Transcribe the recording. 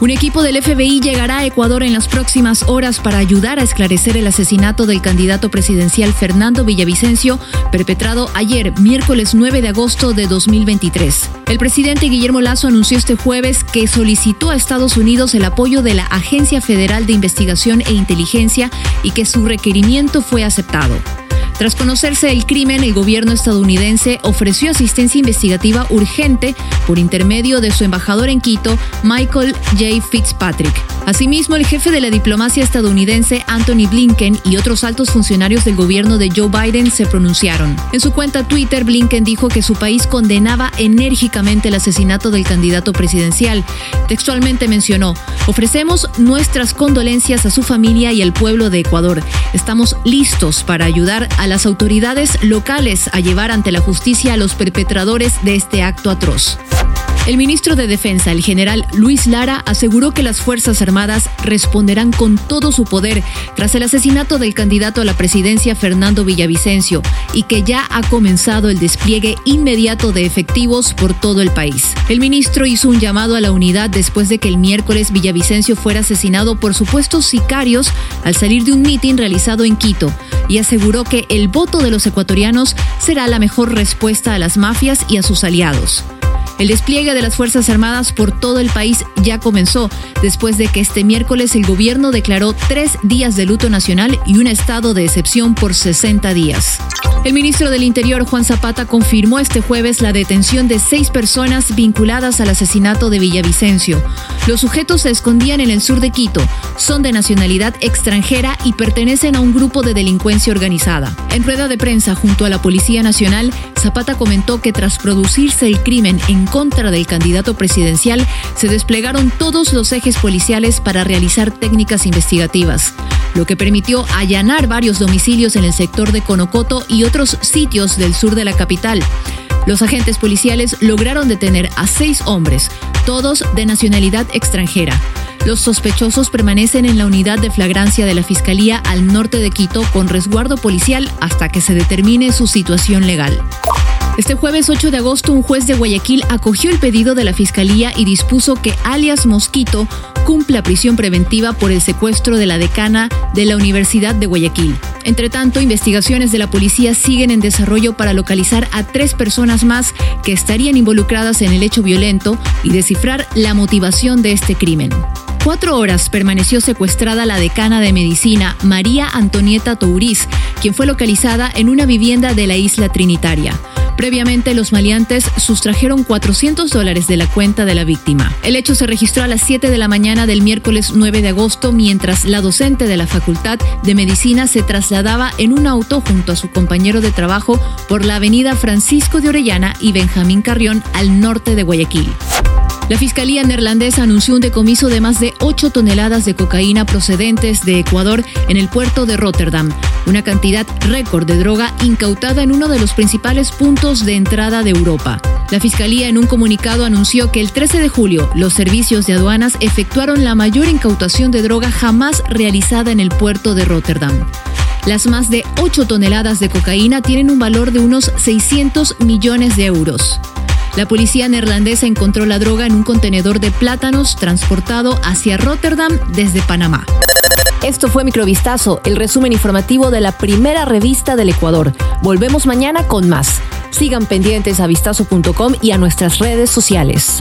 Un equipo del FBI llegará a Ecuador en las próximas horas para ayudar a esclarecer el asesinato del candidato presidencial Fernando Villavicencio, perpetrado ayer, miércoles 9 de agosto de 2023. El presidente Guillermo Lazo anunció este jueves que solicitó a Estados Unidos el apoyo de la Agencia Federal de Investigación e Inteligencia y que su requerimiento fue aceptado. Tras conocerse el crimen, el gobierno estadounidense ofreció asistencia investigativa urgente por intermedio de su embajador en Quito, Michael J. Fitzpatrick. Asimismo, el jefe de la diplomacia estadounidense, Anthony Blinken, y otros altos funcionarios del gobierno de Joe Biden se pronunciaron. En su cuenta Twitter, Blinken dijo que su país condenaba enérgicamente el asesinato del candidato presidencial. Textualmente mencionó, ofrecemos nuestras condolencias a su familia y al pueblo de Ecuador. Estamos listos para ayudar a las autoridades locales a llevar ante la justicia a los perpetradores de este acto atroz. El ministro de Defensa, el general Luis Lara, aseguró que las Fuerzas Armadas responderán con todo su poder tras el asesinato del candidato a la presidencia Fernando Villavicencio y que ya ha comenzado el despliegue inmediato de efectivos por todo el país. El ministro hizo un llamado a la unidad después de que el miércoles Villavicencio fuera asesinado por supuestos sicarios al salir de un mitin realizado en Quito y aseguró que el voto de los ecuatorianos será la mejor respuesta a las mafias y a sus aliados. El despliegue de las Fuerzas Armadas por todo el país ya comenzó, después de que este miércoles el gobierno declaró tres días de luto nacional y un estado de excepción por 60 días. El ministro del Interior, Juan Zapata, confirmó este jueves la detención de seis personas vinculadas al asesinato de Villavicencio. Los sujetos se escondían en el sur de Quito, son de nacionalidad extranjera y pertenecen a un grupo de delincuencia organizada. En rueda de prensa junto a la Policía Nacional, Zapata comentó que tras producirse el crimen en contra del candidato presidencial, se desplegaron todos los ejes policiales para realizar técnicas investigativas, lo que permitió allanar varios domicilios en el sector de Conocoto y otros sitios del sur de la capital. Los agentes policiales lograron detener a seis hombres, todos de nacionalidad extranjera. Los sospechosos permanecen en la unidad de flagrancia de la Fiscalía al norte de Quito con resguardo policial hasta que se determine su situación legal. Este jueves 8 de agosto, un juez de Guayaquil acogió el pedido de la Fiscalía y dispuso que alias Mosquito cumpla prisión preventiva por el secuestro de la decana de la Universidad de Guayaquil. Entre tanto, investigaciones de la policía siguen en desarrollo para localizar a tres personas más que estarían involucradas en el hecho violento y descifrar la motivación de este crimen. Cuatro horas permaneció secuestrada la decana de medicina, María Antonieta Touriz, quien fue localizada en una vivienda de la isla Trinitaria. Previamente, los maleantes sustrajeron 400 dólares de la cuenta de la víctima. El hecho se registró a las 7 de la mañana del miércoles 9 de agosto, mientras la docente de la Facultad de Medicina se trasladaba en un auto junto a su compañero de trabajo por la avenida Francisco de Orellana y Benjamín Carrión al norte de Guayaquil. La Fiscalía neerlandesa anunció un decomiso de más de 8 toneladas de cocaína procedentes de Ecuador en el puerto de Rotterdam, una cantidad récord de droga incautada en uno de los principales puntos de entrada de Europa. La Fiscalía en un comunicado anunció que el 13 de julio los servicios de aduanas efectuaron la mayor incautación de droga jamás realizada en el puerto de Rotterdam. Las más de 8 toneladas de cocaína tienen un valor de unos 600 millones de euros. La policía neerlandesa encontró la droga en un contenedor de plátanos transportado hacia Rotterdam desde Panamá. Esto fue Microvistazo, el resumen informativo de la primera revista del Ecuador. Volvemos mañana con más. Sigan pendientes a vistazo.com y a nuestras redes sociales.